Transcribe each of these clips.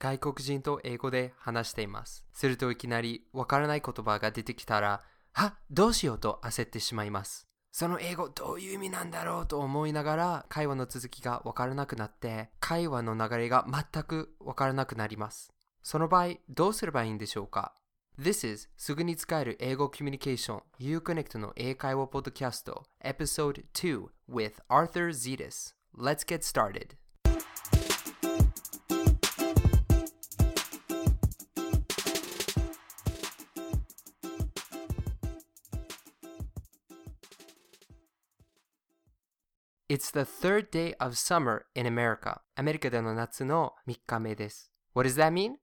外国人と英語で話しています。するといきなりわからない言葉が出てきたら、はどうしようと焦ってしまいます。その英語どういう意味なんだろうと思いながら会話の続きがわからなくなって会話の流れが全くわからなくなります。その場合どうすればいいんでしょうか？This is すぐに使える英語コミュニケーション Uconnect の英会話ポッドキャスト Episode 2 with Arthur Zetas. Let's get started. It's the third day of summer in America. アメリカでの夏の3日目です。What does that mean?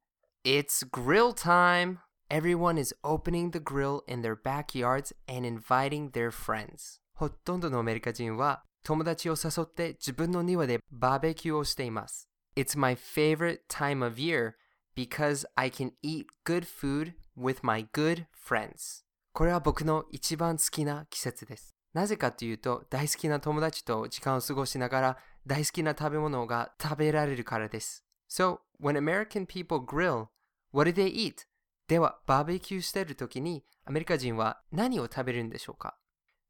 It's grill time! Everyone is opening the grill in their backyards and inviting their friends. ほとんどのアメリカ人は友達を誘って自分の庭でバーベキューをしています。It's my favorite time of year because I can eat good food with my good friends. これは僕の一番好きな季節です。 なぜかというと、大好きな友達と時間を過ごしながら大好きな食べ物が食べられるからです。So, when American people grill, what do they eat? では、バーベキューしているときにアメリカ人は何を食べるんでしょうか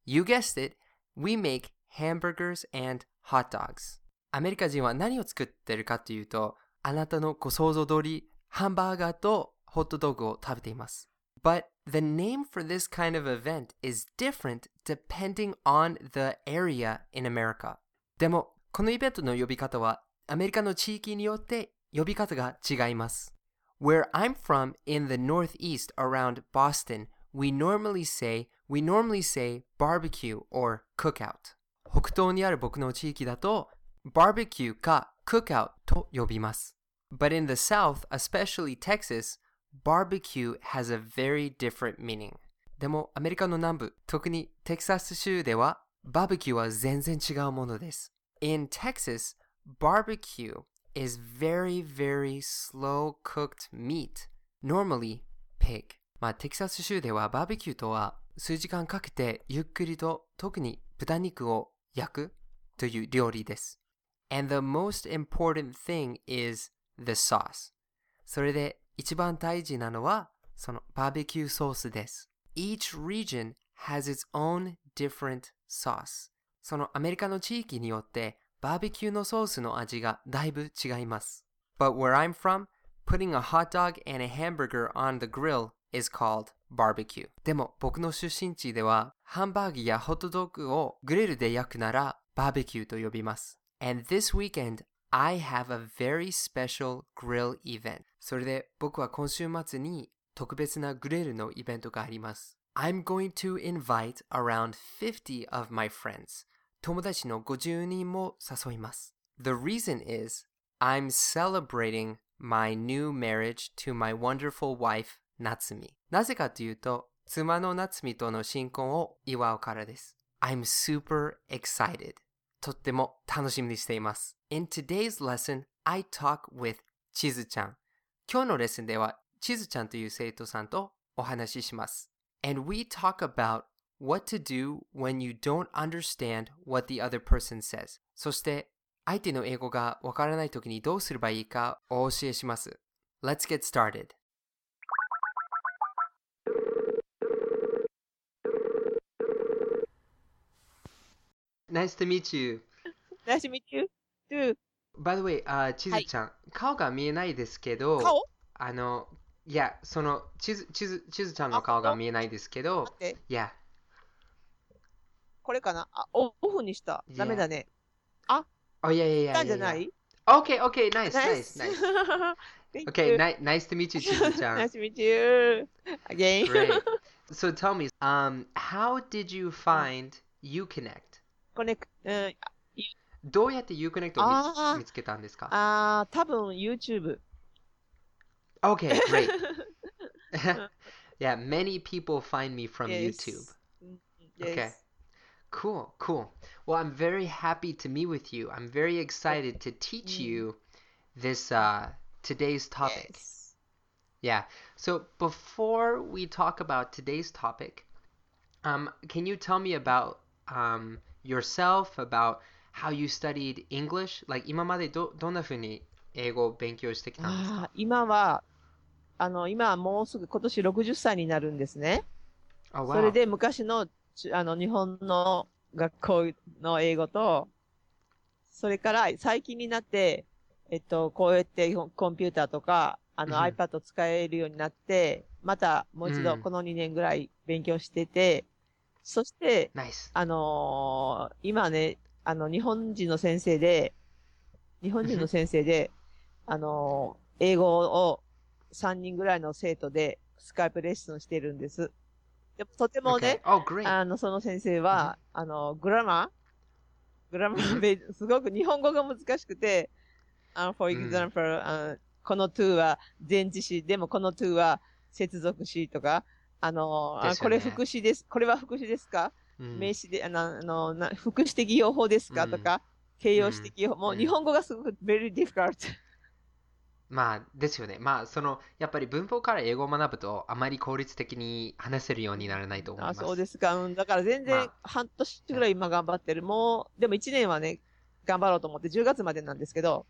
?You guessed it, we make hamburgers and hot dogs. アメリカ人は何を作ってるかというと、あなたのご想像通り、ハンバーガーとホットドッグを食べています。But the name for this kind of event is different depending on the area in America. でも、このイベントの呼び方はアメリカの地域によって呼び方が違います。Where I'm from in the northeast around Boston, we normally say we normally say barbecue or cookout. 北東にある僕の地域だと barbecue か cookout と呼びます。But in the south, especially Texas, barbecue has a very different meaning. でもアメリカの南部、特にテキサス州ではバーベキューは全然違うものです。In Texas, barbecue is very, very slow cooked meat, normally pig. まあ、テキサス州ではバーベキューとは数時間かけてゆっくりと特に豚肉を焼くという料理です。And the most important thing is the sauce. それで 一番大事なのはそのバーベキューソースです。Each region has its own different sauce. そのアメリカの地域によってバーベキューのソースの味がだいぶ違います。But where I'm from, putting a hot dog and a hamburger on the grill is called barbecue. でも僕の出身地ではハンバーグやホットドッグをグリルで焼くならバーベキューと呼びます。And this weekend, I have a very special grill event. それで僕は今週末に特別なグリルのイベントがあります。I'm going to invite around 50 of my friends. 友達の50人も誘います。The reason is I'm celebrating my new marriage to my wonderful wife, Natsumi. なぜかというと、妻の夏美との新婚を祝うからです。I'm super excited. とっても楽しみにしています。In today's lesson, I talk with ちずちゃん。 今日のレッスンでは、ちずちゃんという生徒さんとお話しします。And we talk about what to do when you don't understand what the other person says. そして、相手の英語がわからないときにどうすればいいかをお教えします。Let's get started. Nice to meet you. Nice to meet you too. By the way, あちずちゃん、顔が見えないですけど、顔あの、いや、その、ちず、ちず、ちずちゃんの顔が見えないですけどいや、これかなあ、オオフにした。ダメだね。おいやいやいやなん。じゃない Okay, okay, nice, nice, nice. Okay, ni- nice to meet you, ちずちゃん。nice to meet you again. Great. So tell me, um, how did you find Uconnect? これ、うん、どうやって Uconnect をあー見見つけたんですかあー、多分 YouTube。 Okay, great. yeah, many people find me from Yes. YouTube. うん Okay. Yes. Cool, cool. Well, I'm very happy to meet with you. I'm very excited to teach Mm. you this uh today's topic. Yes. Yeah. So before we talk about today's topic, um, can you tell me about um yourself, about how you studied English? Like 今までどどんな風に英語を勉強してきたんですか？今は、あの、今はもうすぐ今年60歳になるんですね。あ、それで昔の、ちあの、日本の学校の英語と、それから最近になって、えっと、こうやってコンピューターとか、あのうん iPad 使えるようになって、またもう一うん度この2年ぐらい勉強してて、そして。あのー今ね、あの、日本人の先生で、日本人の先生で、あのー英語を3人ぐらいの生徒でスカイプレッスンしてるんです。でもとてもね、Okay. Oh. あの、その先生は、あの、グラマーグラマーべ、すごく日本語が難しくて、あの、for うん example、あのこの to は前置詞、でもこの to は接続詞とか、あの、ねこれ副詞です。これは副詞ですか？うん名詞で、あの、あのな副詞的用法ですか、うんとか、形容詞的用法。もううん日本語がすごく very difficult。まあ、ですよね。まあ、その、やっぱり文法から英語を学ぶと、あまり効率的に話せるようにならないと思いあ、ます。そうですか。うん。だから全然ま半年ぐらい今頑張ってる。もう、でも1年はね、頑張ろうと思って10月までなんですけど、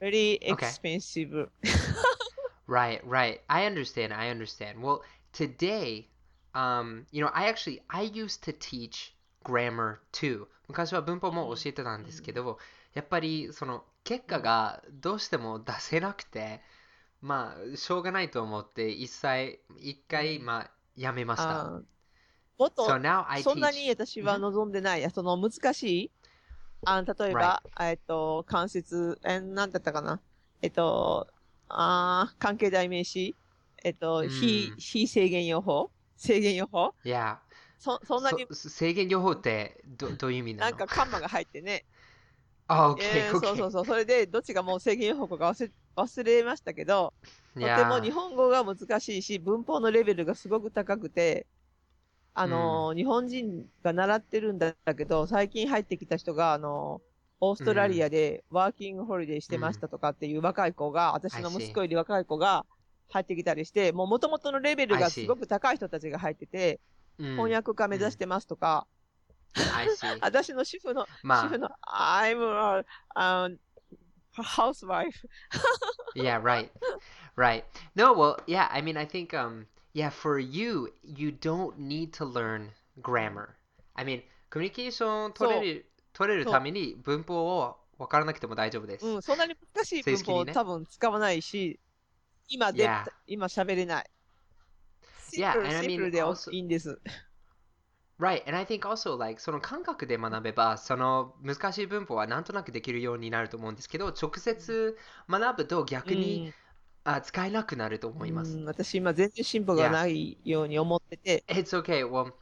very Okay. expensive. Right, right. I understand. I understand. Well, today, um, you know, I actually I used to teach grammar too. 昔は文法も教えてたんですけど、やっぱりその結果がどうしても出せなくて、まあしょうがないと思って一切一回まあやめました。もっと So now I そんな.に私は望んでない。その難しい、あの例えば、えっと、関節、え、なんだったかな？えっと、あー関係代名詞、えっと、うん。非、非制限用法？制限用法 Yeah. そ、そんなに？そ制限情報ってどどういう意味なの？なんかカンマが入ってね。あ、OK, えー.そうそうそう。それで、どっちがもう制限用法か忘れ、忘れましたけど、とて.も日本語が難しいし、文法のレベルがすごく高くて、あのー日本人が習ってるんだけど、最近入ってきた人が、あのーオーストラリアでワーキングホリデーしてましたとかっていう若い子が、私の I see. 息子より若い子が入ってきたりして、もう元々のレベルが.すごく高い人たちが入ってて、うん。翻訳家目指してますとか. 私の主婦の、まあ。主婦の、I'm a, a housewife. yeah right. Right. No well yeah i mean i think um yeah for you you don't need to learn grammar. I mean コミュニケーション取れる取れるために文法を分からなくても大丈夫です、うん、そんなに難しい文法を多分使わないし、今で、Yeah. 今喋れない。シン Yeah, プル、and I mean プルで also- いいんです。right and i think also like その感覚で学べばその難しい文法はなんとなくできるようになると思うんですけど直接学ぶと逆に、あ使えなくなると思います、うん私今全然進歩がないように思ってて、It's okay. Well,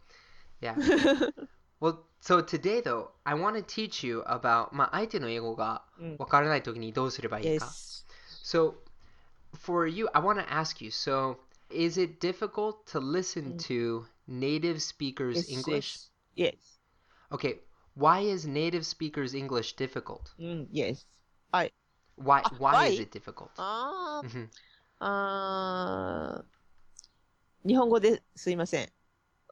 yeah. well, so today though, I want to teach you about まあ相手の英語がうんわからないときにどうすればいいか。Yes. So, for you, I want to ask you. So, is it difficult to listen mm. to native speakers it's, English? It's, yes. Okay. Why is native speakers English difficult? Mm, yes. I. Why, uh, why, why? is it difficult? Uh, mm-hmm. Ah. uh, 日本語ですいません。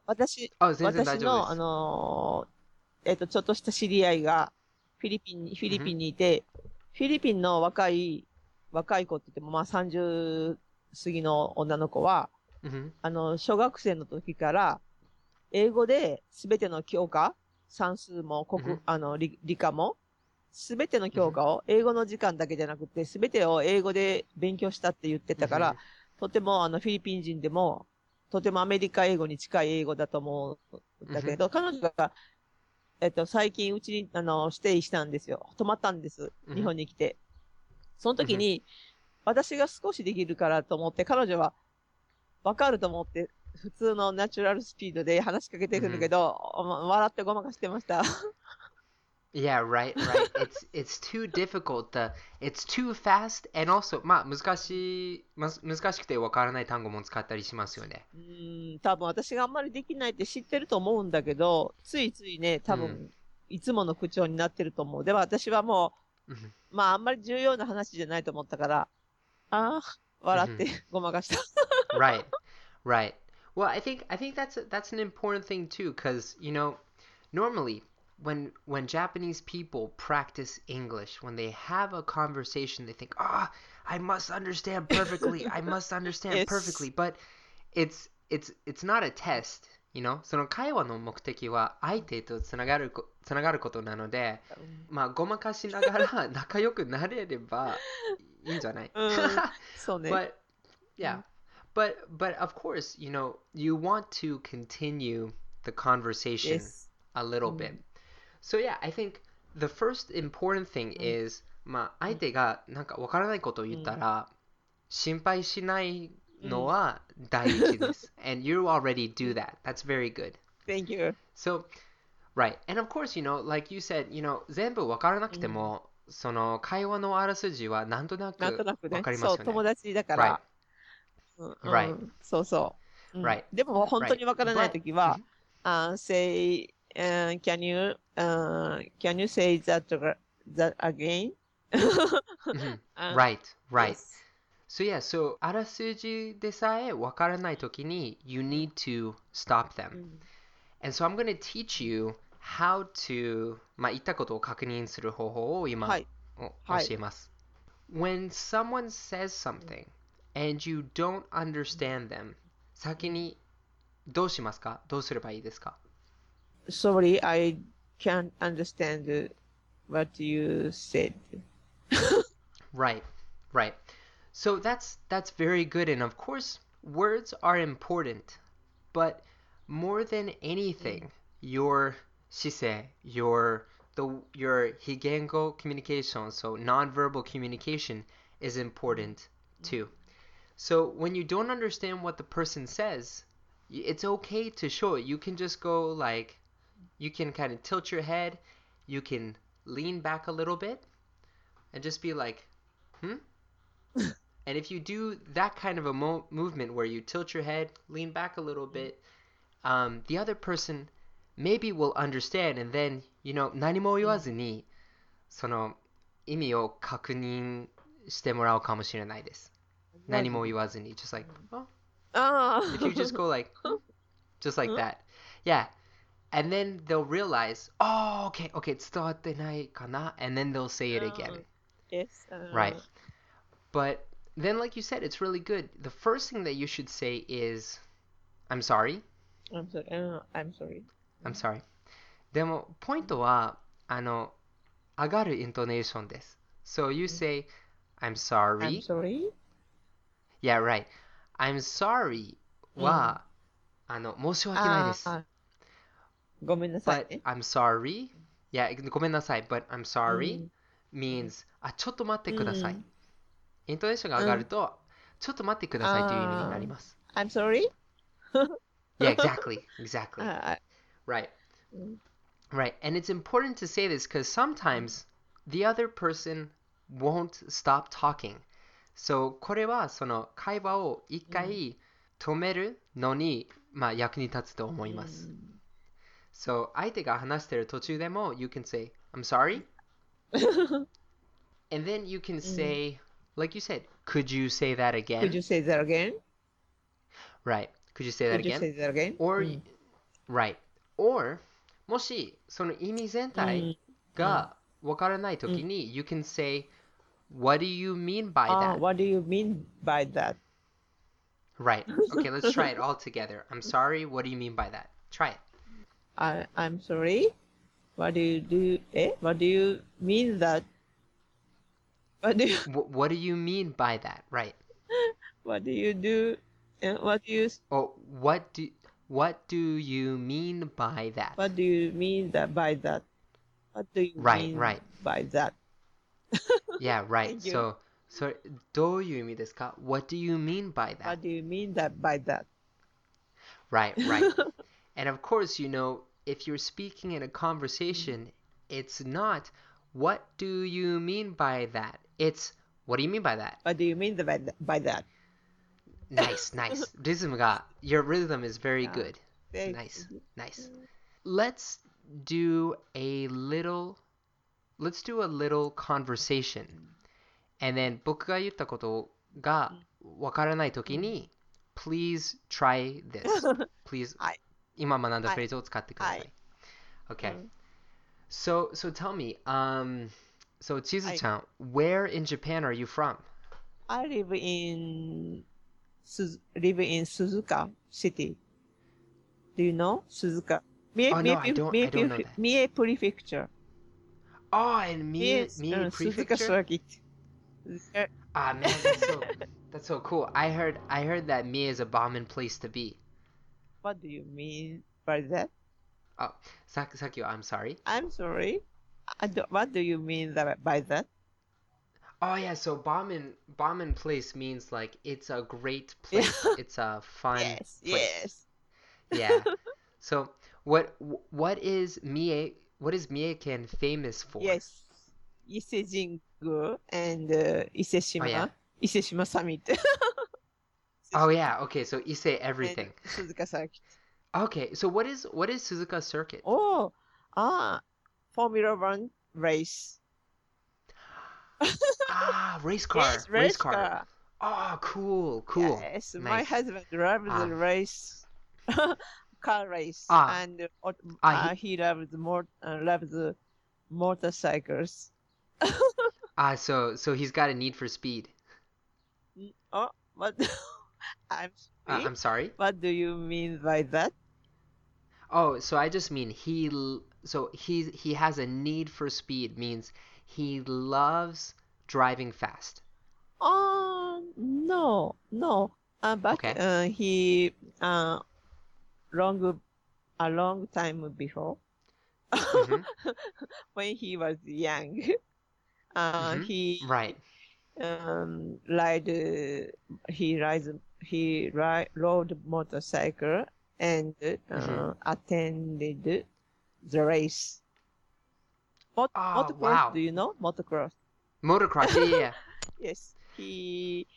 私、あ私の、あのー、えっ、ー、と、ちょっとした知り合いが、フィリピンに、フィリピンにいて、うん、フィリピンの若い若い子って言っても、まあ30過ぎの女の子は、Mhm. あの、小学生の時から、英語で全ての教科、算数も国、うんあの理、理科も、全ての教科を、英語の時間だけじゃなくて、全てを英語で勉強したって言ってたから、とてもあのフィリピン人でも、とてもアメリカ英語に近い英語だと思うんだけど、彼女が、えっと、最近うちに、あの、ステイしたんですよ。泊まったんです。うん日本に来て。その時に、私が少しできるからと思って、彼女は、わかると思って、普通のナチュラルスピードで話しかけてくるけど、ま笑ってごまかしてました。Yeah, right, right. It's it's too difficult. The it's too fast and also まあ難しいま難しくてわからない単語も使ったりしますよね。うーん、多分私があんまりできないって知ってると思うんだけど、ついついね、多分、うんいつもの口調になってると思う。でも私はもうんう、まああんまり重要な話じゃないと思ったから、ああ、笑ってごまかした。 right, right. Well, I think I think that's a, that's an important thing too, because you know, normally when when Japanese people practice English, when they have a conversation, they think, "Ah, I must understand perfectly. I must understand Yes. perfectly." But it's it's it's not a test, You know. その会話の目的は相手とつながるこつながることなので、まあごまかしながら仲良くなれればいいんじゃない？うんそうね。but yeah but but of course you know you want to continue the conversation yes. a little bit so yeah i think the first important thing is まあ相手がなんかわからないことを言ったら心配しないのは大事です and you already do that that's very good Thank you. so right and of course you know like you said you know 全部わからなくても、その会話のあらすじはなんとなくなんとなくねわかり。ますそう、よね友達だから。うんうん Right. そうそう。うん Right. でも本当にわからないときは But-、uh, say, uh, can you, uh, can you say that, that again? Mhm. Uh, Right, right. yes. So yeah, so あらすじでさえわからないときに you need to stop them. うん And so I'm going to teach you how to まあ言ったことを確認する方法を今、はい。おはい教えます。When someone says something and you don't understand them 先にどうしますかどうすればいいですか Sorry, I can't understand what you said. Right, right. So that's that's very good, and of course, words are important, but more than anything, your shise, your the your higengo communication, so nonverbal communication, is important too. So when you don't understand what the person says, it's okay to show it. You can just go like, you can kind of tilt your head, you can lean back a little bit, and just be like, hmm? and if you do that kind of a mo- movement where you tilt your head, lean back a little bit, um, the other person maybe will understand, and then, you know, 何も言わずに、その意味を確認してもらうかもしれないです。何も言わずに、just like, oh, ああ。 if you just go like, just like that. Yeah. And then they'll realize, oh, okay, okay, 伝わってないかな And then they'll say it again. yes. あー Right. But then, like you said, it's really good. The first thing that you should say is, I'm sorry. I'm sorry. うん I'm sorry. I'm sorry. でも、ポイントは、あの、上がるイントネーションです。So you say, I'm I'm sorry. sorry. Yeah, right. I'm sorry は、あの、申し訳ないです。あーごめんなさい But ね。 I'm sorry. Yeah, ごめんなさい。But I'm う sorry ん means あ、ちょっと待ってくださいうん。 イントネーションが上がると、ちょっと待ってくださいという意味になります。 I'm sorry? Yeah, exactly. Exactly. あ Right. ーうん Right. And it's important to say this because sometimes the other person won't stop talking. So これはその会話を一回止めるのに、まあ役に立つと思います。So 相手が話してる途中でも you can say I'm sorry and then you can say like you said, could you say that again? Could you say that again? Right. Could you say that could again? Could you say that again? Or, mm. right. Or, もし、その意味全体がわからないときに、mm. you can say, what do you mean by ah, that? Uh, what do you mean by that? Right. Okay, let's try it all together. I'm sorry. What do you mean by that? Try it. I, I'm sorry. What do you do? Eh? What do you mean that? What do you, w- What do you mean by that? Right. What do you do? And what do you? Oh, what do What do you mean by that? What do you mean that by that? What do you right, mean right. by that? yeah, right. So, so do you mean this? What do you mean by that? What do you mean that by that? Right, right. and of course, you know, if you're speaking in a conversation, it's not what do you mean by that? It's what do you mean by that? What do you mean by that? By that? Nice, nice. Rhythm ga your rhythm is very Yeah. good. Thank Nice, you. nice. Let's do a little let's do a little conversation. And then 僕が言ったことがわからないときに please try this. Please はい今学んだはいフレーズを使ってください。はい Okay. So so tell me, um, so Chizu-chan, where in Japan are you from? I live in Suz- live in Suzuka City. Do you know Suzuka? Mie, Oh, no, I don't- I don't know that. Mie Prefecture. Oh, in Mie, Mie, Mie uh, Suzuka Prefecture? Circuit. Ah man, that's so that's so cool. I heard I heard that Mie is a bombing place to be. What do you mean by that? Sak Sakyo, I'm sorry. I'm sorry. I do, what do you mean that, by that? Oh yeah, so bombing bombing place means like it's a great place. It's a fun yes, place. yes. Yeah. So what what is Mie what is Mieken famous for? Yes. Ise-jingu and uh, Ise-shima. Oh, yeah. Ise-shima Summit. Oh yeah, okay, so Ise everything. and Suzuka Circuit. Okay, so what is what is Suzuka Circuit? Oh, ah, Formula One race. Ah, race car. yes, race car. car. Oh, cool, cool. Yes, my husband loves Ah. the race, car race, Ah. and uh, Ah, uh, he loves more uh, loves motorcycles. Ah, so so he's got a need for speed. Oh, what? I'm Uh. I'm sorry. What do you mean by that? Oh, so I just mean he so he he has a need for speed means he loves driving fast. Oh no, no. Uh, but Okay. uh, he uh, long a long time before, Mhm. when he was young, uh, Mhm. he Right. um, ride uh, he rides he ride rode motorcycle and uh, Mhm. attended the race. Mot- Oh, motocross, wow. do you know motocross? Motocross. Yeah, yeah. Yes, he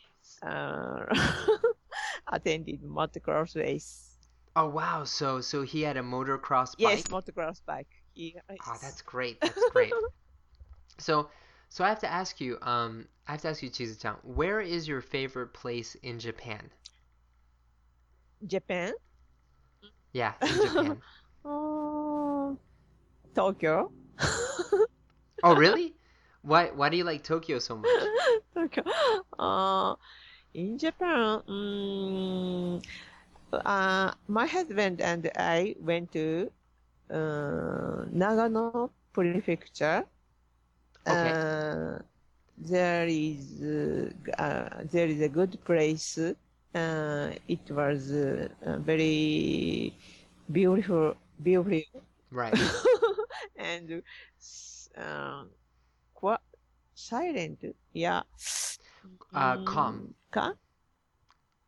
uh, attended motocross race. Oh wow. So so he had a motocross bike. Yes, motocross bike. He, Oh, that's great. That's great. so so I have to ask you, um, I have to ask you, Chizu-chan, where is your favorite place in Japan? Japan. Yeah, in Japan. Uh, Tokyo. oh really? Why why do you like Tokyo so much? Tokyo. Uh, in Japan, mm, uh, my husband and I went to uh, Nagano Prefecture. Okay. Uh, there is uh, uh, there is a good place. Uh, it was uh, very beautiful, beautiful, Right. and uh, quite silent. Yeah. Uh, Mm, calm. Calm.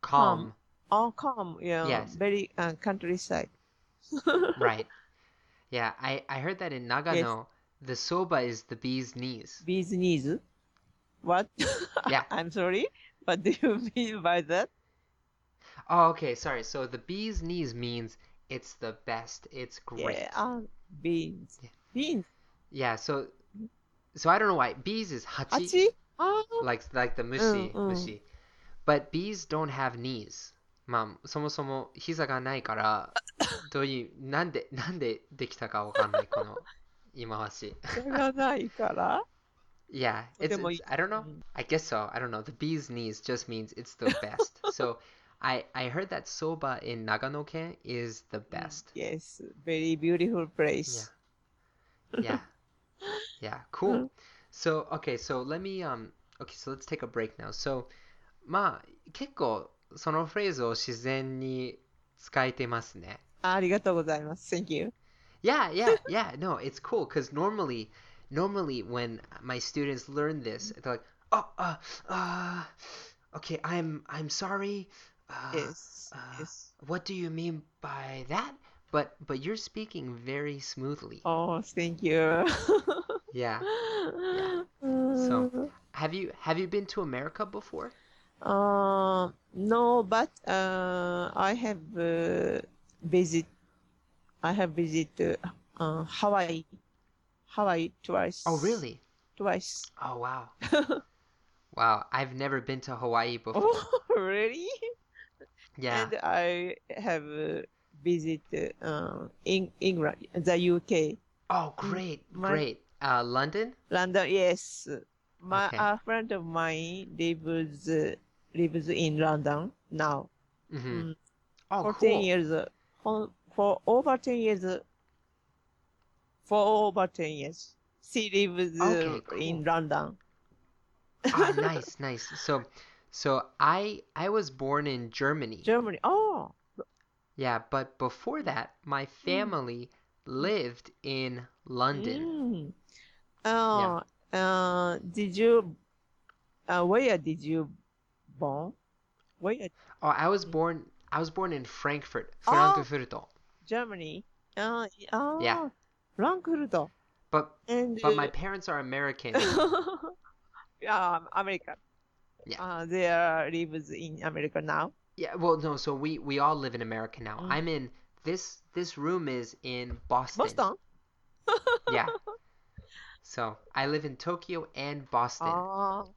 Calm. Oh, calm. Yeah. Yes. Very uh, countryside. Right. Yeah, I, I heard that in Nagano, the soba is the bee's knees. Bees knees. What? Yeah. I'm sorry. What do you mean by that? Oh, okay, sorry. So the bee's knees means it's the best. It's great. Yeah. Uh, beans. Yeah. Beans. Yeah, so so I don't know why. Bees is hachi, Hachi? Ah. like like the mushi, うんうん。 mushi. But bees don't have knees. まあ、そもそも膝がないから、どういう、なんで、なんでできたかわかんない、この言い回し。それがないから。 Yeah, と it's, てもい it's い。 I don't know. うん I guess so. I don't know. The bee's knees just means it's the best. so I I heard that soba in Nagano-ken is the best. Yes. Very beautiful place. Yeah. Yeah, cool. So okay, so let me um okay, so let's take a break now. So まあ結構そのフレーズを自然に使えてますね。ありがとうございます。Thank you. Yeah, yeah, yeah. No, it's cool because normally, normally when my students learn this, they're like, "Oh, uh, uh, okay, I'm, I'm sorry. uh, Yes. uh, Yes. What do you mean by that?" But, but you're speaking very smoothly. Oh, thank you. Yeah. So. Have you, have you been to America before? Uh, no, but uh, I have uh, visit. I have visit uh, uh, Hawaii, Hawaii twice. Oh, really? Twice. Oh, wow. Wow, I've never been to Hawaii before. Oh, really? Yeah. And I have uh, visit uh, in England, the UK. Oh, great, my- great. Uh, London? London, yes. My Okay. a friend of mine lives uh, lives in London now. Mm-hmm. Mm, Oh, for cool. 10 years, uh, for, for over 10 years, uh, for over 10 years. She lives uh, Okay, in. London. ah, nice, nice. So, so I I was born in Germany. Germany. Oh, Yeah, but before that, my family lived in London. mm. Uh, uh, did you, uh, where did you born? Where? Oh, I was born. I was born in Frankfurt, Oh. Frankfurt. Germany. Uh, uh, Yeah. Frankfurt. But And but my parents are American. yeah, America. Yeah. Uh, they are lives in America now. yeah, well, no. So we we all live in America now. Mm. I'm in this this room is in Boston. Boston. Yeah. So I live in Tokyo and Boston,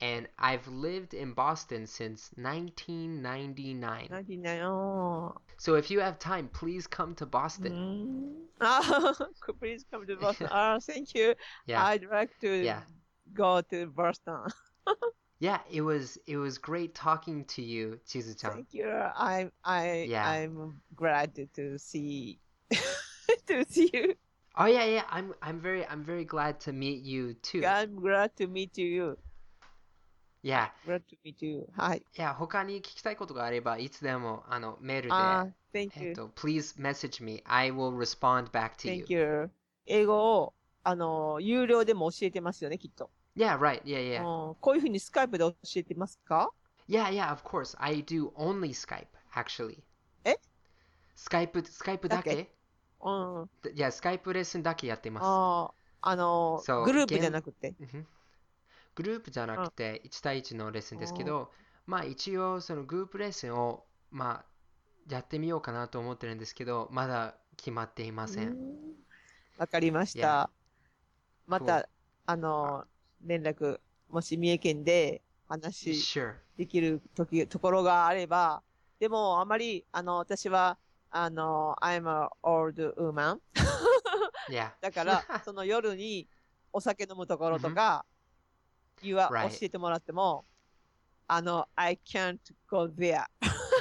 and I've lived in Boston since 1999. 99. Oh. So if you have time, please come to Boston. Mm. Ah, please come to Boston. Ah, thank you. Yeah. I'd like to Yeah. go to Boston. Yeah, it was it was great talking to you, Chizu-chan. Thank you. I I Yeah. I'm glad to see to see you. Oh yeah, yeah. I'm I'm very I'm very glad to meet you too. I'm glad to meet you. Yeah. Glad to meet you. はい。いや、他に聞きたいことがあれば、いつでもあのメールで、あ、Thank えっ you. と、please message me. I will respond back to Thank you. you. 英語を、あの、有料でも教えてますよね、きっと。 Yeah, right. Yeah, yeah. うんこういうふうにスカイプで教えてますか？Yeah, yeah, of course. I do only Skype, actually. え？スカイプ、スカイプだだけ？うん。いや、スカイプレッスンだけやってます。ああ、あの、そうグループじゃなくて。うんグループじゃなくて1対1のレッスンですけど、まあ一応そのグループレッスンをまあやってみようかなと思ってるんですけど、まだ決まっていませ。うんんわかりまし.た。ま.た、あの、連絡、もし三重県で話 Sure. できる時、ところがあれば、でも、あまり、あの、私は、あの、I'm a old woman. だから、その夜にお酒飲むところとか、は Right. 教えてもらっても、あの、I can't go there.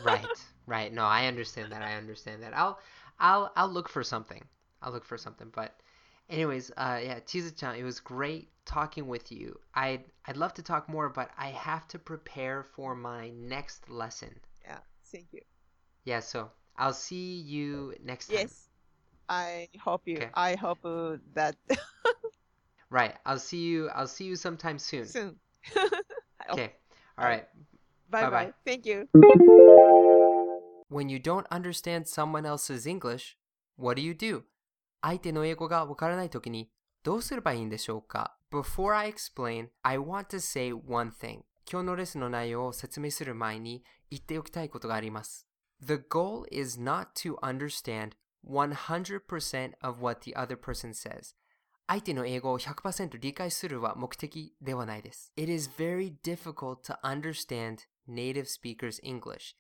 right. Right. No, I understand that. I understand that. I'll I'll I'll look for something. I'll look for something. But anyways, uh yeah, Chizu-chan, it was great talking with you. I'd I'd love to talk more, but I have to prepare for my next lesson. Yeah, thank you. Yeah, so I'll see you next time. Yes. I hope you, Okay. I hope uh, that Right. I'll see you I'll see you sometime soon. soon. Okay. All right. Bye Bye-bye. bye. Thank you. When you don't understand someone else's English, what do you do? 相手の英語がわからないときに どうすればいいんでしょうか Before I explain, I want to say one thing. 今日のレッスンの内容を説明する前に言っておきたいことがあります。The goal is not to understand 100% of what the other person says. 相手の英語を100%理解するは目的ではないです。It is very difficult to understand native speakers' English.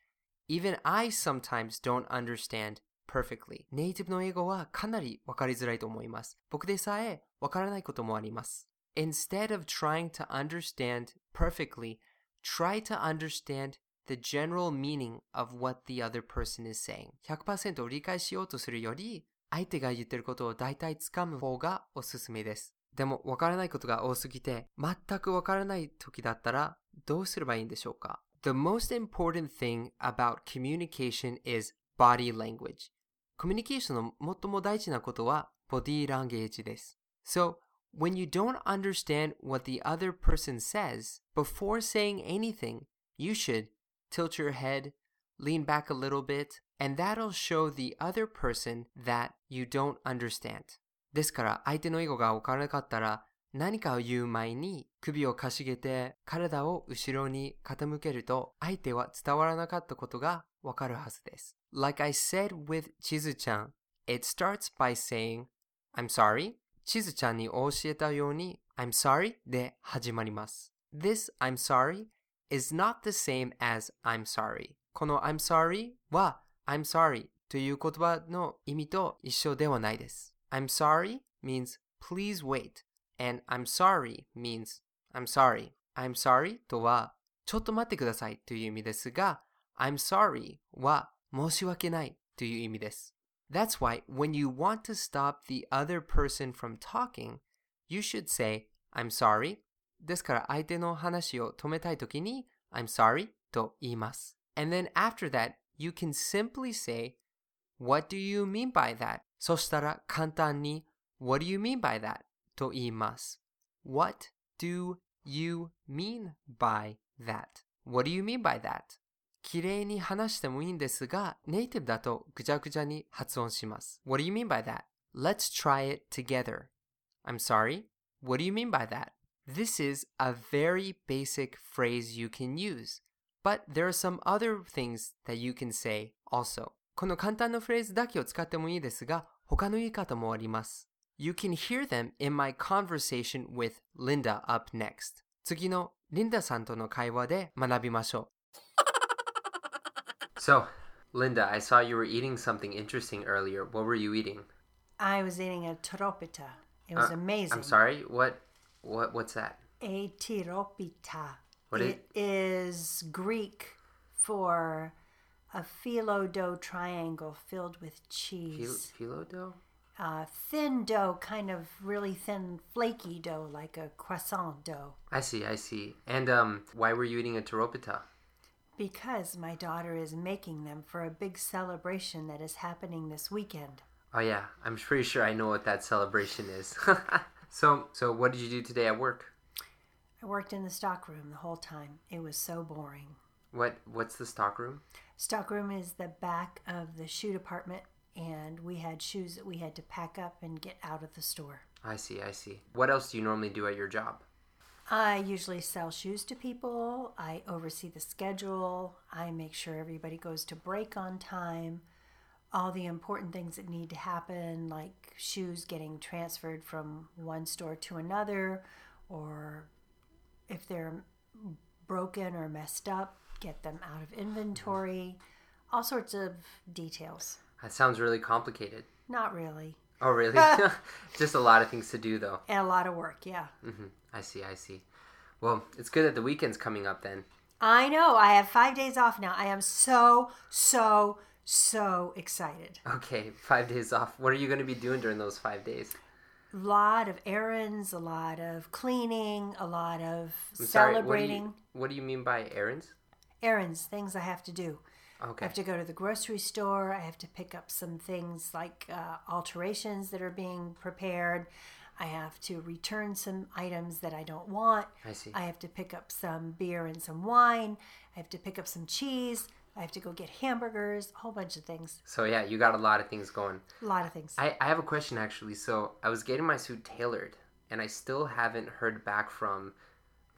Even I sometimes don't understand perfectly. ネイティブの英語はかなりわかりづらいと思います。僕でさえ わからないこともあります。Instead of trying to understand perfectly, try to understand the general meaning of what the other person is saying. 100%理解しようとするより、相手が言ってることを大体つかむ方がおすすめです。でも、わからないことが多すぎて、全くわからない時だったら、どうすればいいんでしょうか The most important thing about communication is body language. コミュニケーションの最も大事なことは、ボディーランゲージです。So, when you don't understand what the other person says, before saying anything, you should tilt your head, lean back a little bit, and that'll show the other person that you don't understand. ですから、相手の英語がわからなかったら、何かを言う前に首をかしげて体を後ろに傾けると相手は伝わらなかったことがわかるはずです。Like I said with ちずちゃん、it starts by saying I'm sorry ちずちゃんに教えたように I'm sorry で始まります。This I'm sorry is not the same as I'm sorry. この I'm sorry は I'm sorry という言葉の意味と一緒ではないです。I'm sorry means please wait and I'm sorry means I'm sorry. I'm sorry とはちょっと待ってくださいという意味ですが I'm sorry は申し訳ないという意味です。That's why when you want to stop the other person from talking, you should say I'm sorry ですから相手の話を止めたいときに I'm sorry と言います。And then after that, you can simply say What do you mean by that? そしたら簡単に What do you mean by that? と言います。What do you mean by that? What do you mean by that? 綺麗に話してもいいんですが、ネイティブだとぐちゃぐちゃに発音します。What do you mean by that? Let's try it together. I'm sorry? What do you mean by that? This is a very basic phrase you can use, but there are some other things that you can say also. この簡単なフレーズだけを使ってもいいですが、他の言い方もあります。You can hear them in my conversation with Linda up next. 次のリンダさんとの会話で学びましょう。 So, Linda, I saw you were eating something interesting earlier. What were you eating? I was eating a tropita. It was Uh, amazing. I'm sorry. What? What? What's that? A tiropita. What it is Greek for a phyllo dough triangle filled with cheese. phyllo dough? Uh, thin dough, kind of really thin, flaky dough, like a croissant dough. I see. I see. And um, why were you eating a taropita? Because my daughter is making them for a big celebration that is happening this weekend. Oh yeah, I'm pretty sure I know what that celebration is. so, so what did you do today at work? I worked in the stockroom the whole time. It was so boring. What? What's the stock room? Stockroom is the back of the shoe department, and we had shoes that we had to pack up and get out of the store. I see. I see. What else do you normally do at your job? I usually sell shoes to people. I oversee the schedule. I make sure everybody goes to break on time. All the important things that need to happen, like shoes getting transferred from one store to another, or if they're broken or messed up, get them out of inventory. All sorts of details. That sounds really complicated. Not really. Oh really? Just a lot of things to do though. And a lot of work, yeah. hmm I see. I see. Well, it's good that the weekend's coming up then. I know. I have five days off now. I am so, so, so excited. Okay, five days off. What are you going to be doing during those five days? A lot of errands, a lot of cleaning, a lot of I'm sorry, celebrating. What do, you, what do you mean by errands? Errands, things I have to do. Okay. I have to go to the grocery store. I have to pick up some things like uh, alterations that are being prepared. I have to return some items that I don't want. I see. I have to pick up some beer and some wine. I have to pick up some cheese. I have to go get hamburgers, a whole bunch of things. So yeah, you got a lot of things going. A lot of things. I, I have a question actually. So I was getting my suit tailored, and I still haven't heard back from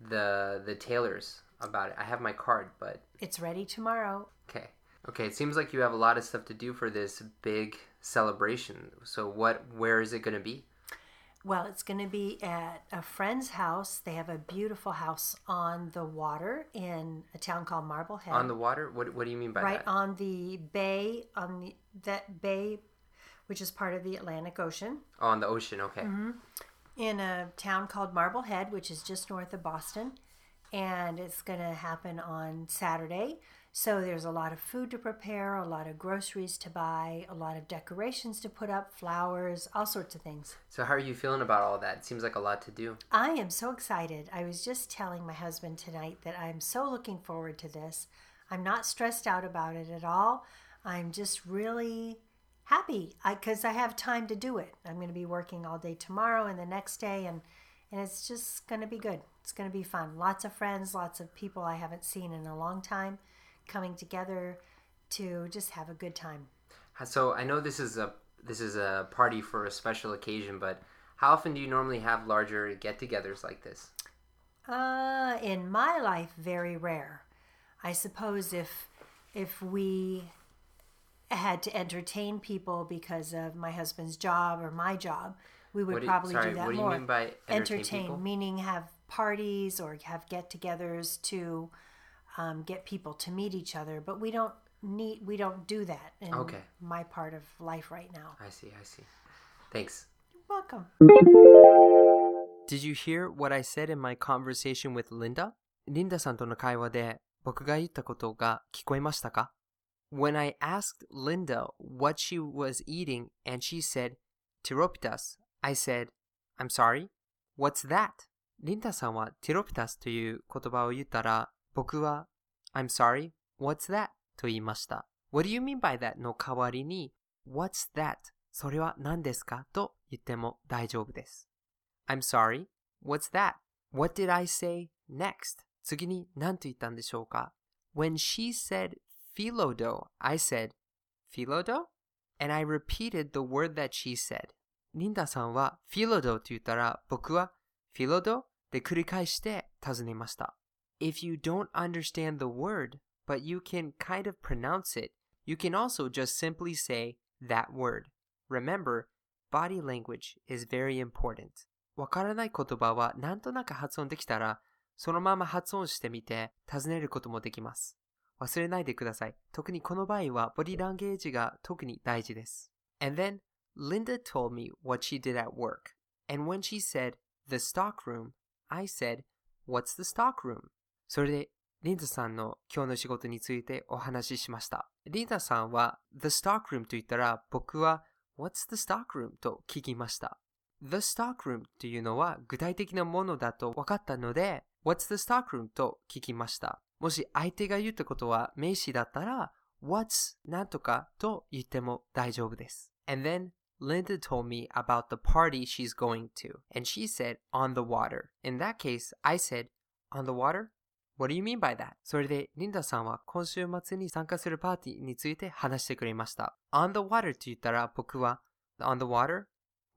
the the tailors about it. I have my card, but It's ready tomorrow. okay, okay. It seems like you have a lot of stuff to do for this big celebration. So what? Where is it going to be? Well, it's going to be at a friend's house. They have a beautiful house on the water in a town called Marblehead. On the water? What What do you mean by right that? Right on the bay, on the that bay, which is part of the Atlantic Ocean, oh, on the ocean. Okay. Mm-hmm. in a town called Marblehead, which is just north of Boston. And it's going to happen on Saturday. So there's a lot of food to prepare, a lot of groceries to buy, a lot of decorations to put up, flowers, all sorts of things. So how are you feeling about all that? It seems like a lot to do. I am so excited. I was just telling my husband tonight that I'm so looking forward to this. I'm not stressed out about it at all. I'm just really happy because I, have time to do it. I'm going to be working all day tomorrow and the next day, and and it's just going to be good. It's going to be fun. Lots of friends, lots of people I haven't seen in a long time coming together to just have a good time. So I know this is a this is a party for a special occasion, but how often do you normally have larger get-togethers like this? Uh, in my life, very rare. I suppose if if we had to entertain people because of my husband's job or my job, we would What do you- probably sorry, do that what do you more. mean by entertain people? meaning have parties or have get-togethers to um, get people to meet each other. But we don't need we don't do that in Okay. my part of life right now. I see, I see. Thanks. welcome. Did you hear what I said in my conversation with Linda? リンダさんとの会話で僕が言ったことが聞こえましたか When I asked Linda what she was eating and she said, Tiropitas, I said, I'm sorry? What's that? リンダさんはティロピタスという言葉を言ったら、僕は I'm sorry, what's that? と言いました。What do you mean by that? の代わりに What's that? それは何ですかと言っても大丈夫です。I'm sorry, what's that? What did I say next? 次に何と言ったんでしょうか When she said Phyllo dough, I said Phyllo dough? And I repeated the word that she said. リンダさんは philodo と言ったら僕は philodo で繰り返して尋ねました。If you don't understand the word, but you can kind of pronounce it, you can also just simply say that word. Remember, body language is very important. わからない言葉はなんとなく発音できたら、そのまま発音してみて尋ねることもできます。忘れないでください。特にこの場合はボディランゲージが特に大事です。And then, Linda told me what she did at work. And when she said, the stock room, I said, what's the stock room? それで、リンダさんの今日の仕事についてお話ししました。リンダさんは The Stock Room と言ったら僕は What's the Stock Room? と聞きました。The Stock Room というのは具体的なものだと分かったので What's the Stock Room? と聞きました。もし相手が言ったことは名詞だったら What's なんとかと言っても大丈夫です。And then Linda told me about the party she's going to, and she said on the water. In that case, I said on the water? What do you mean by that? それで、リンダさんは今週末に参加するパーティーについて話してくれました。on the water と言ったら僕は on the water?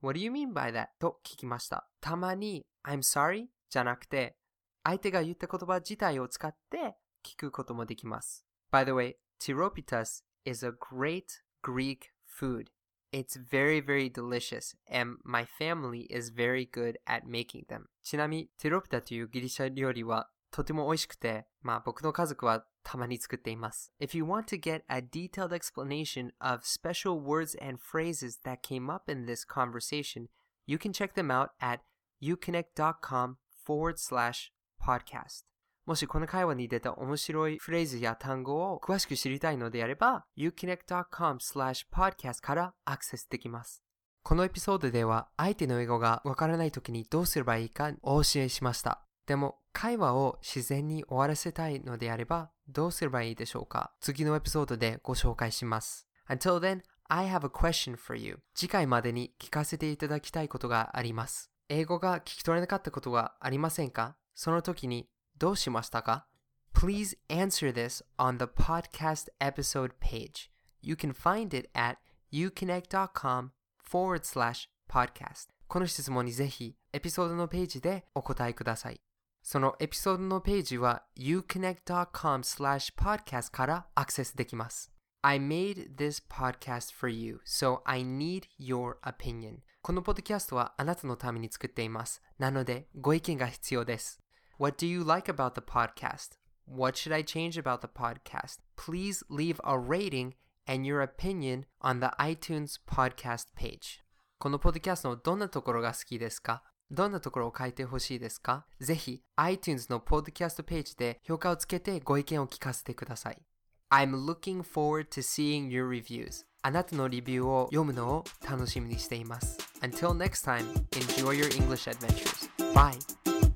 What do you mean by that? と聞きました。たまに I'm sorry じゃなくて相手が言った言葉自体を使って聞くこともできます。By the way, tiropitas is a great Greek food. It's very, very delicious, and my family is very good at making them. ちなみに、ティロピタというギリシャ料理はとても美味しくて、まあ僕の家族はたまに作っています。If you want to get a detailed explanation of special words and phrases that came up in this conversation, you can check them out at uconnect.com forward slash podcast. もしこの会話に出た面白いフレーズや単語を詳しく知りたいのであれば、youconnect.com slash podcast からアクセスできます。このエピソードでは相手の英語がわからない時にどうすればいいかお教えしました。でも会話を自然に終わらせたいのであればどうすればいいでしょうか次のエピソードでご紹介します。Until then, I have a question for you. 次回までに聞かせていただきたいことがあります。英語が聞き取れなかったことはありませんか？その時にどうしましたか Please answer this on the podcast episode page. You can find it at uconnect.com forward slash podcast. この質問にぜひエピソードのページでお答えください。そのエピソードのページは uconnect.com slash podcast からアクセスできます。I made this podcast for you, so I need your opinion. このポッドキャストはあなたのために作っています。なので、ご意見が必要です。What do you like about the podcast? What should I change about the podcast? Please leave a rating and your opinion on the iTunes podcast page. このポッドキャストのどんなところが好きですかどんなところを書いてほしいですかぜひ iTunes のポッドキャストページで評価をつけてご意見を聞かせてください。I'm looking forward to seeing your reviews. あなたのレビューを読むのを楽しみにしています。Until next time, enjoy your English adventures. Bye!